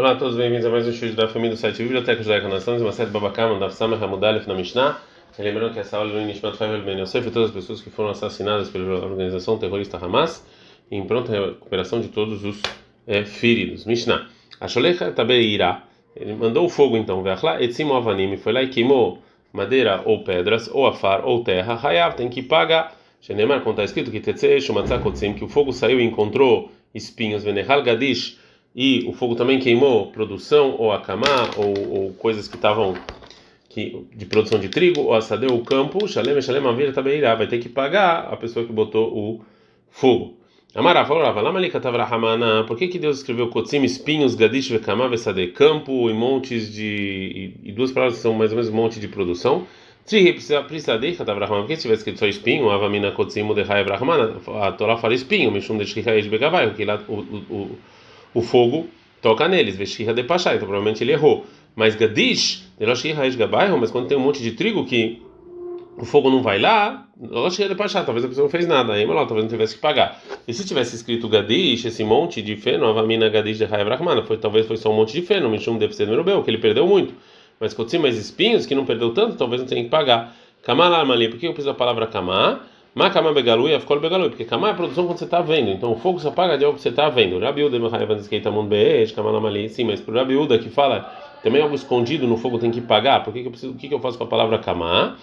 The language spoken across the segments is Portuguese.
Olá a todos, bem-vindos a mais um show da família do site Biblioteca Judaica Nós estamos em uma série Babakama, da Samah Hamudalef na Mishnah. Lembrando que essa aula é Nishmat Faivel Ben Yosef e todas as pessoas que foram assassinadas pela organização terrorista Hamas em pronta recuperação de todos os é, feridos. Mishnah. A Sholecha Tabeira, ele mandou o fogo então, Veachla Etzim Avanim, foi lá e queimou madeira ou pedras, ou afar ou terra, Hayav tem que pagar. Shenemar, como está escrito, que Tetze Shumatzakotzim, que o fogo saiu e encontrou espinhos, Venehal Gadish e o fogo também queimou produção ou acamá ou, ou coisas que estavam que, de produção de trigo ou assadeu o campo, shalem shalem também vai ter que pagar a pessoa que botou o fogo. Amara falou, lá malika tavrahamana, por que que Deus escreveu kotzim espinhos gadish vekamá vesade campo e montes de e, e, duas palavras são mais ou menos um monte de produção? Tri prisadei tavrahamana, porque se tivesse escrito só espinho, avamina kotzim de brahmana, a Torá fala espinho, que lá o, o o fogo toca neles, veshirra de pachá, então provavelmente ele errou. Mas gadish, mas quando tem um monte de trigo que o fogo não vai lá, de pachá, talvez a pessoa não fez nada, aí talvez não tivesse que pagar. E se tivesse escrito gadish, esse monte de feno, avamina gadish de raiva foi talvez foi só um monte de feno, mishum deve ser merubeu, que ele perdeu muito. Mas quando mais espinhos que não perdeu tanto, talvez não tenha que pagar. Kamala ali, por que eu preciso da palavra kamá? Makama begalui, afkol begalui, porque kama é a produção quando você está vendo, então o fogo só paga de algo que você está vendo. Rabiuda mund beesh, kamanamali, sim, mas para o Rabiuda que fala também algo escondido no fogo tem que pagar, por que, que eu preciso, o que, que eu faço com a palavra kama?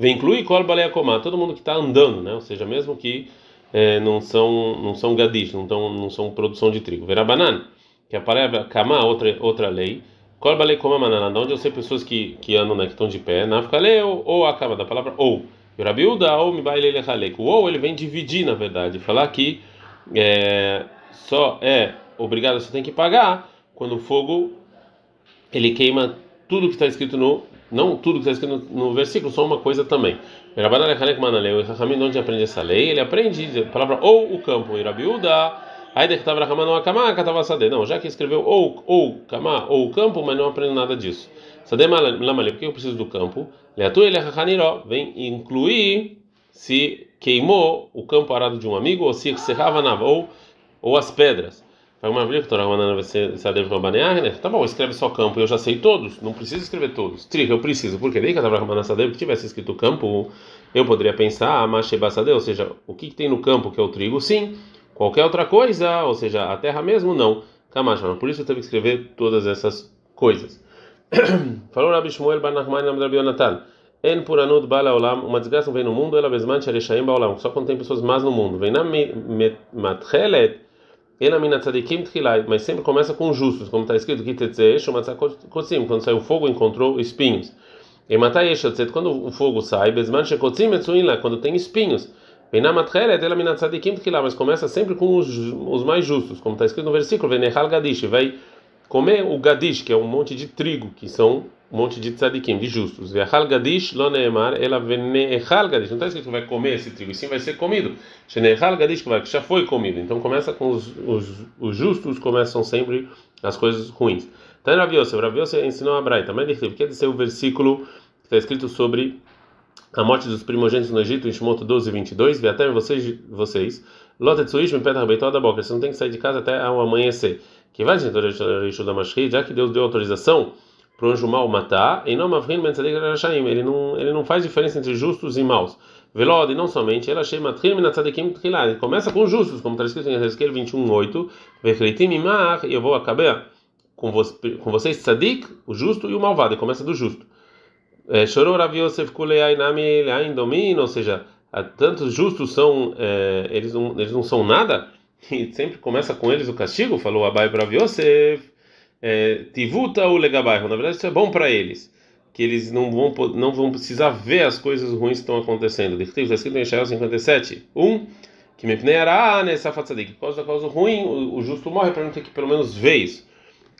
Vem incluir kol baleia koma, todo mundo que está andando, né? ou seja, mesmo que é, não são não são gadish, não, tão, não são produção de trigo. Verabanan, que a palavra kama, outra, outra lei, kol baleia koma manana, onde eu sei pessoas que, que andam, né, que estão de pé, nafkaleu, ou acaba da palavra ou. O Rabiuda ou O ou ele vem dividir, na verdade, falar que é, só é obrigado, você tem que pagar quando o fogo ele queima tudo que está escrito no não tudo que está escrito no, no, versículo, só uma coisa também. O onde aprende essa lei? Ele aprende a palavra ou o campo, e Rabiuda, aí que estava Não, já que escreveu ou ou kama ou o campo, mas não aprende nada disso. Por que eu preciso do campo? Vem incluir se queimou o campo arado de um amigo ou se serrava na ou, ou as pedras. Tá bom, escreve só campo, eu já sei todos, não preciso escrever todos. Trica, eu preciso, porque daí que tivesse escrito campo, eu poderia pensar, ou seja, o que, que tem no campo que é o trigo? Sim. Qualquer outra coisa, ou seja, a terra mesmo, não. Por isso eu teve que escrever todas essas coisas. Falou Rabi Shmuel Bar Nachman nome de Rabi Yonatan. En puranut bala olam, uma desgraça vem no mundo, ela bezman shareshaim baolam, só quando tem pessoas más no mundo. Vem na matchelet, ela mina tzadikim tchilai, mas sempre começa com justos, como está escrito, que tetzesh, kotzim, quando sai o fogo encontrou espinhos. E matai eshotzet, quando o fogo sai, bezman shekotzim etzuin lá, quando tem espinhos. Vem na matchelet, ela mina tzadikim tchilai, mas começa sempre com os, os mais justos, como está escrito no versículo, vem nehal gadish, vai comer o gadish, que é um monte de trigo, que são um monte de tzadikim, de justos. Ve'achal gadish lo neemar, ela ve'nehal gadish. Não está escrito que vai comer esse trigo, e sim vai ser comido. Shenehal gadish, que já foi comido. Então começa com os, os, os justos, começam sempre as coisas ruins. Então Raviose, Raviose ensinou a Braita, mas quer dizer o versículo que está escrito sobre a morte dos primogênitos no Egito, em Shimoto 12, 22, até vocês, vocês, Lotetsuish, me peta da boca, você não tem que sair de casa até ao amanhecer que vai já que Deus deu autorização para o anjo mal matar, e não ele não ele não faz diferença entre justos e maus. Velod, e não somente, ela chama ele começa com justos, como está escrito em Ezequiel 21:8, e eu vou acabar com, você, com vocês tzadik, o justo e o malvado, e começa do justo. É, chorou Rav Yosef Kuleainami Leain Domino, ou seja, tantos justos são, é, eles, não, eles não são nada, e sempre começa com eles o castigo, falou Abai para Yosef, é, Tivuta ou Legabai, na verdade isso é bom para eles, que eles não vão, não vão precisar ver as coisas ruins que estão acontecendo. Está escrito em Israel 57, 1, que me pneará nessa fatsadik, por causa da causa ruim, o, justo morre para não ter que pelo menos ver isso.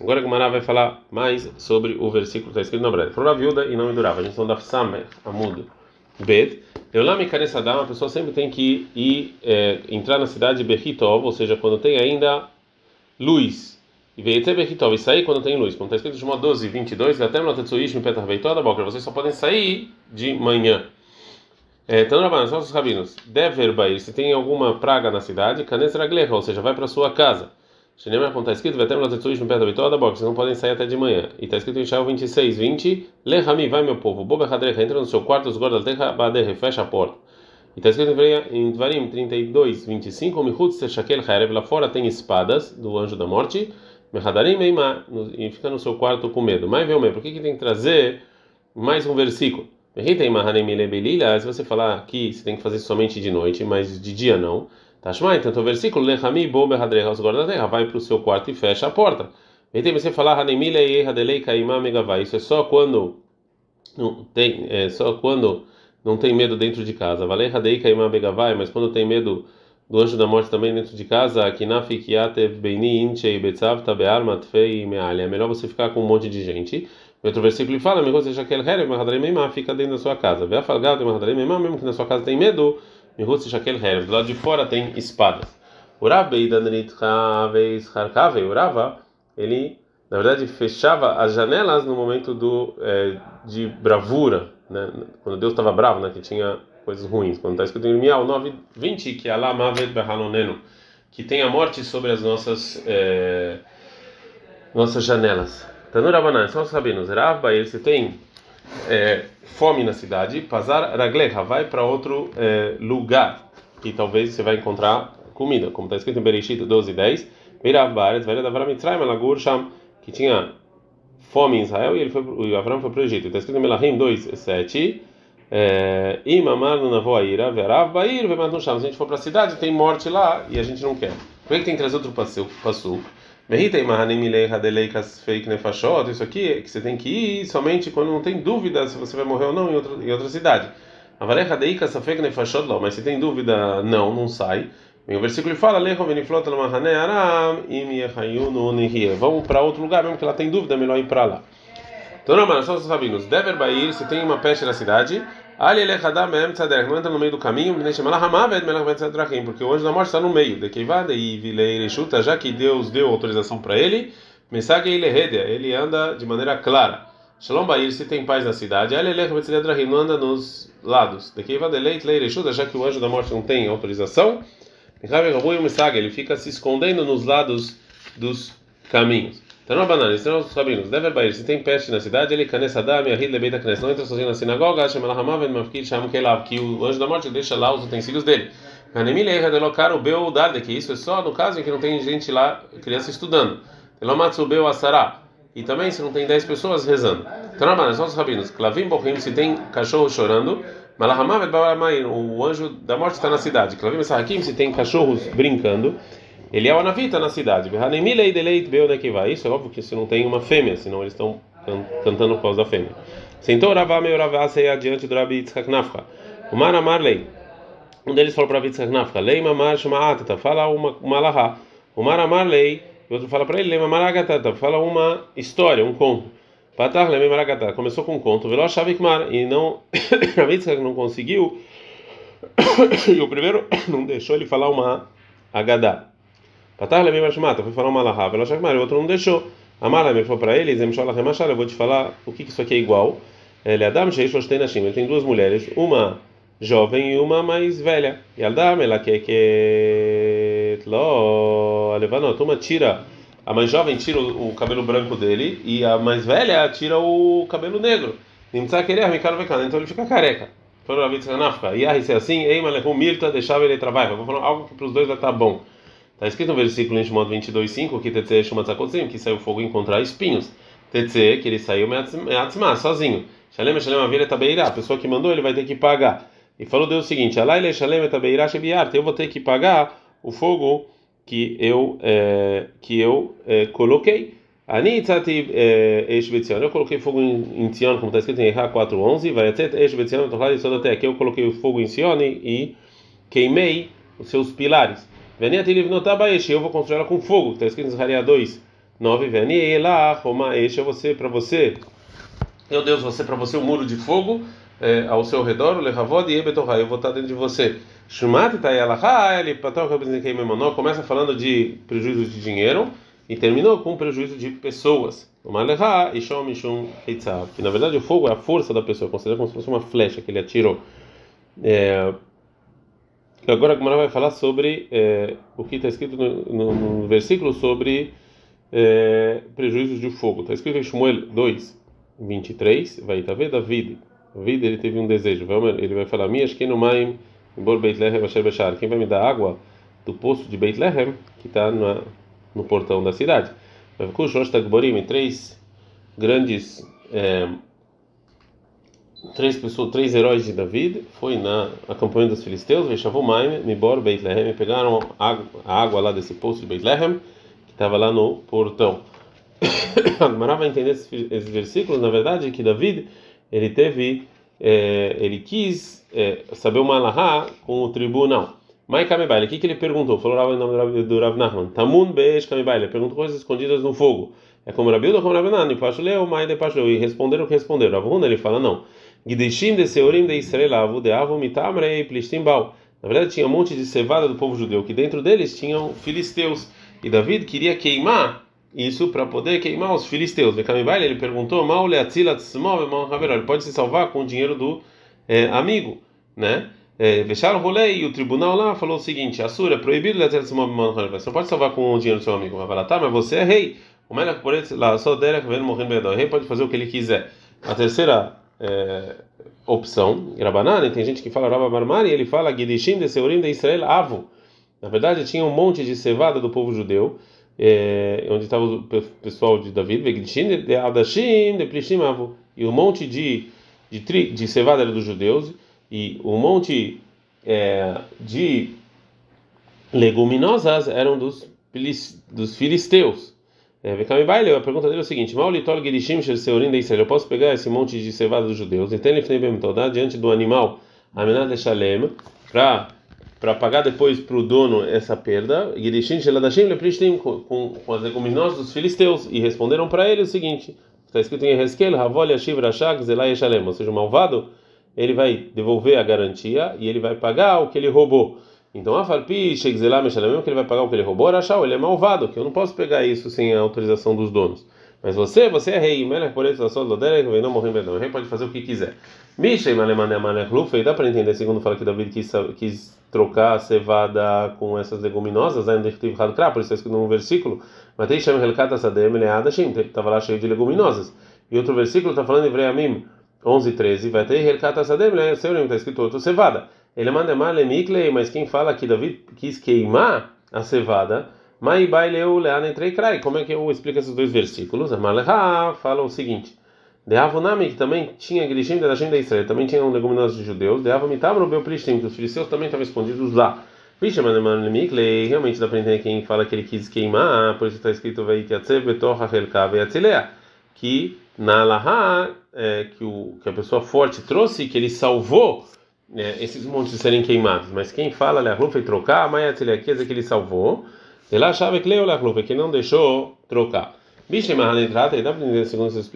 Agora a Gumara vai falar mais sobre o versículo que está escrito na breve. Falou a viúda e não me durava. A gente não dá Samer, Amud, Bet. Eulam Kanesadam, a pessoa sempre tem que ir, é, entrar na cidade Berritov, ou seja, quando tem ainda luz. E até Berritov e sair quando tem luz. Como está escrito em Shimon 12, 22, até no Tetsuish, em Petar toda a boca, vocês só podem sair de manhã. Então, Rabanan, são os rabinos. Se tem alguma praga na cidade, Kanes Raglecha, ou seja, vai para sua casa. Shenema está escrito, vai ter uma tetsuish no pé da vitória da boca, vocês não podem sair até de manhã. E está escrito em Shaul 26, 20, Lehami, vai meu povo, Boba Hadrecha, entra no seu quarto, os guardas terra, Baderre, fecha a porta. E está escrito em Dvarim 32, 25, Mihutz Shakel Harev, lá fora tem espadas do anjo da morte, Mehadarim Meimá, e fica no seu quarto com medo. Mas o por que, que tem que trazer mais um versículo? Se você falar que você tem que fazer somente de noite, mas de dia não. Tashma, então o versículo Lehami bo behadreha os guarda terra vai para o seu quarto e fecha a porta. E tem você falar Hanemile e Hadelei Kaimá Megavai. Isso é só quando não tem é só quando não tem medo dentro de casa. Valei Hadei Kaimá Megavai, mas quando tem medo do anjo da morte também dentro de casa, Kinafi Kiatev Beini Inchei Betzav Tabear Matfei Meali. É melhor você ficar com um monte de gente outro versículo fala, fica dentro da sua casa. Mesmo que na sua casa tem medo, do lado de fora tem espadas. O Rav ele na verdade fechava as janelas no momento do é, de bravura, né? quando Deus estava bravo, né? que tinha coisas ruins. Quando está escrito em Mial 9:20 que Allah Mavet que tem a morte sobre as nossas é, nossas janelas. Tanur Abanan, são os rabinos. Baer, se tem é, fome na cidade, Pazar Raglecha, vai para outro é, lugar, que talvez você vai encontrar comida, como está escrito em Bereshit 12 10. Beirav Baer, velho da Avram Mitzrayim, Lagur Sham, que tinha fome em Israel e ele foi e Avram foi para o Egito. Está escrito em Melahim 2 7. Imamar no Navoaira, Verav Bair, Vemat no Sham. Se a gente for para a cidade, tem morte lá e a gente não quer. Por que tem que trazer outro passo? Isso aqui é que você tem que ir somente quando não tem dúvida se você vai morrer ou não em outra, em outra cidade. Mas se tem dúvida, não, não sai. o versículo fala: Vamos para outro lugar, mesmo que ela tem dúvida, é melhor ir para lá. Então, não, mano, só os rabinos. Dever Bair, se tem uma peste na cidade, Ali ele não entra no meio do caminho, porque o anjo da morte está no meio. De Kevada e Vileireshuta, já que Deus deu autorização para ele, Mensagem ele ele anda de maneira clara. Shalom Bair, se tem paz na cidade, Ali ele não anda nos lados. De Kevada Leireshuta, já que o anjo da morte não tem autorização, ele fica se escondendo nos lados dos caminhos. Então não banana, ensinam os rabinos. Deve bair, se tem peste na cidade, ele caneçadam e arrid lebeita knes. Não entra sozinho na sinagoga, chama la hamav mafkid sham kelav, que o anjo da morte deixa lá os utensílios dele. De locar o beu darde, que isso é só no caso em que não tem gente lá, criança estudando. Elomatsu beu asará. E também se não tem 10 pessoas rezando. Então não banana, são os rabinos. Klavim bochim, se tem cachorro chorando. Malahamav et o anjo da morte está na cidade. Klavim sahakim, se tem cachorros brincando. Ele é o anavita na cidade. Isso é óbvio que se não tem uma fêmea, senão eles estão cantando por causa da fêmea. Sentou Ravá meu Ravá adiante do Rabi Yitzhak Nafka. O Mar Amar Lei. Um deles falou para Rabi Yitzhak Nafka: Lei Mamar Shuma'atata. Fala uma, uma lahá. O Mar Amar Lei. E outro fala para ele: Lei Mamar Agatata. Fala uma história, um conto. Patar Lei Mamar Agatata. Começou com um conto. Veló Shavikmar. E não. Rabi Yitzhak não conseguiu. e o primeiro não deixou ele falar uma Agadá. Patar levei mashmata, foi falar uma lahá, velo shakmar, o outro não deixou. Amar me falou para ele, zem sholah remachar, eu vou te falar o que, que isso aqui é igual. Ele Adam sheish tem nashim, ele tem duas mulheres, uma jovem e uma mais velha. E Adam, ela quer que lo levanot, uma tira a mais jovem tira o, cabelo branco dele e a mais velha tira o cabelo negro. Nimtza querer me caro então ele fica careca. Falou a Vitsa Nafka. E aí, se é assim, ei, malehum mirta, deixava ele trabalhar. Vou falar algo que para os dois vai estar bom. Está escrito no versículo em Shimon 22:5 que Tetze Shumatzakotzim, que saiu fogo encontrar espinhos. Tetze, que ele saiu meatzma, sozinho. Shalem Shalem Avira Tabeirá, a pessoa que mandou ele vai ter que pagar. E falou Deus o seguinte: Alaile Shalem Tabeirá Shebiart, eu vou ter que pagar o fogo que eu é, que eu é, coloquei. Ani tzati esh betzion. Eu coloquei fogo em, em Sion, como está escrito em Erra 4:11. Vai até esh betzion, que eu coloquei fogo em Sion e queimei os seus pilares. Eu vou construir ela com fogo, está escrito em Zahariah 2, 9. Eu vou ser para você, meu Deus, você para você um muro de fogo é, ao seu redor, eu vou estar dentro de você. Ele começa falando de prejuízo de dinheiro e terminou com prejuízo de pessoas. Que na verdade o fogo é a força da pessoa, considera como se fosse uma flecha que ele atirou. É, Agora a Gemara vai falar sobre é, o que está escrito no, no, no, versículo sobre é, prejuízos de fogo. Está escrito em Shmuel 2, 23, vai estar vendo David. David ele teve um desejo. Ele vai falar: Minha que no maim embor Beit Lehem Bechar. Quem vai me dar água do poço de Beit Lehem, que está no portão da cidade? Vai ficar três grandes é, três pessoas, três heróis de David, foi na acampamento dos filisteus, Veshavumaim, Mibor, Beit Lehem, e pegaram a água lá desse poço de Beit Lehem, que estava lá no portão. A Gemara vai entender esses, versículos, na verdade, que David, ele teve, é, ele quis é, saber uma alahá com o tribunal. Mai Kamibaile, o que, que ele perguntou? Falou o nome do Rav Nachman. Tamun Beish Kamibaile, perguntou coisas escondidas no fogo. É como Rabi ou como Rabi Nani, Pashuleu, Mai de Pashuleu. E responderam o que responderam. Ravuna, ele fala, não. Gideshim de Seurim de Israel, Avu de Avu Mitamrei. Na verdade, tinha um monte de cevada do povo judeu, que dentro deles tinham filisteus. E David queria queimar isso para poder queimar os filisteus. Vekamibai, ele perguntou: Mal Ele pode se salvar com o dinheiro do é, amigo, né? Fecharam o rolê e o tribunal lá falou o seguinte: Assura, é proibido Você não pode salvar com o dinheiro do seu amigo. Vai falar, tá, mas você é rei. O Melech por lá, só Derek vendo morrendo O rei pode fazer o que ele quiser. A terceira é, opção, Rabanana, tem gente que fala Rabba Marmari, ele fala Gidishim de Seurim de Israel Avo. Na verdade, tinha um monte de cevada do povo judeu, é, onde estava o pessoal de David, Gidishim de Adashim de Plishim Avo. E um monte de, de, tri, de cevada era dos judeus, e um monte é, de leguminosas eram dos, dos filisteus. É, a pergunta dele é o seguinte: Maulitol Gerishim Seurim de Israel. Eu posso pegar esse monte de cevada dos judeus e ter diante do animal Amenad de Shalem para para pagar depois para o dono essa perda, Gerishim Sheladashim Leprishtim com as leguminosas dos filisteus e responderam para ele o seguinte: está escrito em Hezkel Havol Yashiv Rashak Zelai Shalem, ou seja, o malvado ele vai devolver a garantia e ele vai pagar o que ele roubou. Então, a Falpi, Shegzelá, Meshalemem, que ele vai pagar o que ele roubou, Arachau, ele é malvado, que eu não posso pegar isso sem a autorização dos donos. Mas você, você é rei, Melech por isso, só Loderek, vem não morrer O rei pode fazer o que quiser. Misha, Malemane, Amalek, Lufa, dá para entender, segundo fala que David quis, quis trocar a cevada com essas leguminosas, ainda que tive Hadkra, por isso está escrito num versículo, mas tem Shem Helkata Sadem, Leadashim, estava lá cheio de leguminosas. E outro versículo está falando em Vreamim 11, 13, vai ter Helkata Sadem, Leadashim, está escrito outro cevada. Ele manda mal Miklei, mas quem fala que Davi quis queimar a cevada, Mai baileu lean entrei crai. Como é que eu explico esses dois versículos? A Maleha fala o seguinte: De Avonami, que também tinha Grishim da Shem da Israel, também tinha um leguminoso de judeus, De no Beoplistim, que os filisteus também estavam escondidos lá. Vixe, Miklei, realmente dá para entender quem fala que ele quis queimar, por isso está escrito Veitiatzev Betorha Helka Veatzilea, que na Alaha, é, que, o, que a pessoa forte trouxe, que ele salvou é, esses montes serem queimados. Mas quem fala Leachlufa e trocar, a Maia Tziliakias é que ele salvou. Ele achava que Leo Leachlufa, que não deixou trocar. Bicho Mahalentrata, e dá para entender, segundo essas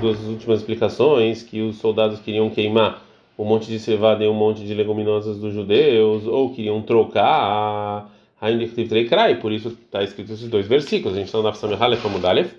duas últimas explicações, que os soldados queriam queimar um monte de cevada e um monte de leguminosas dos judeus, ou queriam trocar a Haindiktiv Treikrai, por isso está escrito esses dois versículos. A gente está na Sameh Halef Amudalef.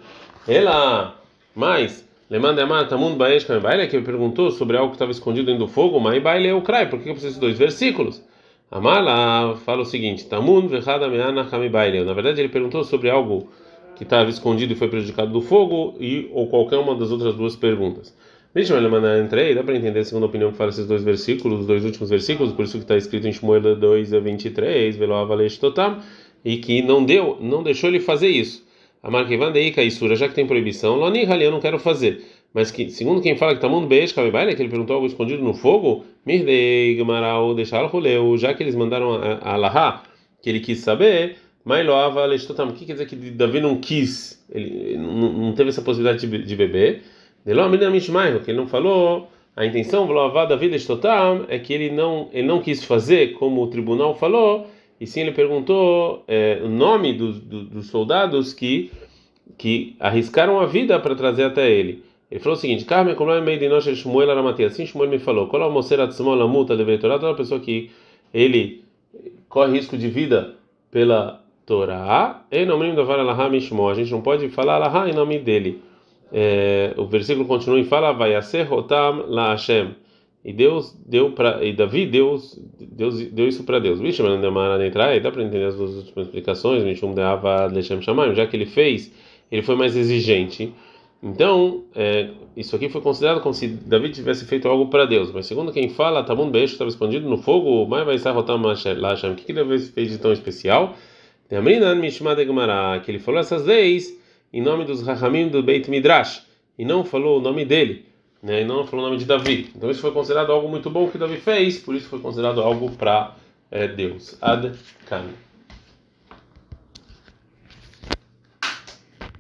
Ela, mais Lemanda Amar Tamund Baesh Kamibaile, que perguntou sobre algo que estava escondido dentro do fogo, Mai Baile o Krai, por que eu preciso desses dois versículos? Amala fala o seguinte: Tamund Vechada Meana Kamibaile. Na verdade, ele perguntou sobre algo que estava escondido e foi prejudicado do fogo, e ou qualquer uma das outras duas perguntas. Eu mandar entrei, dá para entender a segunda opinião que fala esses dois versículos, os dois últimos versículos, por isso que está escrito em Shmuel 2 a 23, Veloavalesh Totam, e que não deu, não deixou ele fazer isso. A marca Deika Isura, já que tem proibição, Loni eu não quero fazer. Mas que, segundo quem fala que está mundo beijo, que ele perguntou algo escondido no fogo, Mirdei Gamaral deixar roleu, já que eles mandaram a Alaha, que ele quis saber, Mailoava Lestotam, o que quer dizer que Davi não quis, ele não, teve essa possibilidade de, de beber? Delomina Mishmaio, que ele não falou, a intenção, Davi Lestotam, é que ele não, ele não quis fazer como o tribunal falou e sim ele perguntou é, o nome dos, dos, soldados que que arriscaram a vida para trazer até ele. Ele falou o seguinte: Carmen, como é meio de nós, Shmuel Aramati. Assim Shmuel me falou: Qual é o moceira de a multa de Torá? Toda pessoa que ele corre risco de vida pela Torá, em nome do Varalahá Mishmo. A gente não pode falar Alahá em nome dele. É, o versículo continua e fala: Vai ser Rotam La Hashem. E Deus deu para e Davi deu, Deus deu isso para Deus. Vixe, mas não entrar, dá para entender as duas últimas explicações, Mishum deava Lechem Shamayim, já que ele fez, ele foi mais exigente. Então, é, isso aqui foi considerado como se Davi tivesse feito algo para Deus. Mas segundo quem fala, Tamun Beijo estava escondido no fogo, mas vai estar rotando Lashem. O que, que Davi fez de tão especial? Que ele falou essas leis em nome dos Rahamim do Beit Midrash e não falou o nome dele, né? E não falou o nome de Davi. Então isso foi considerado algo muito bom que Davi fez, por isso foi considerado algo para é, Deus. Ad Kan.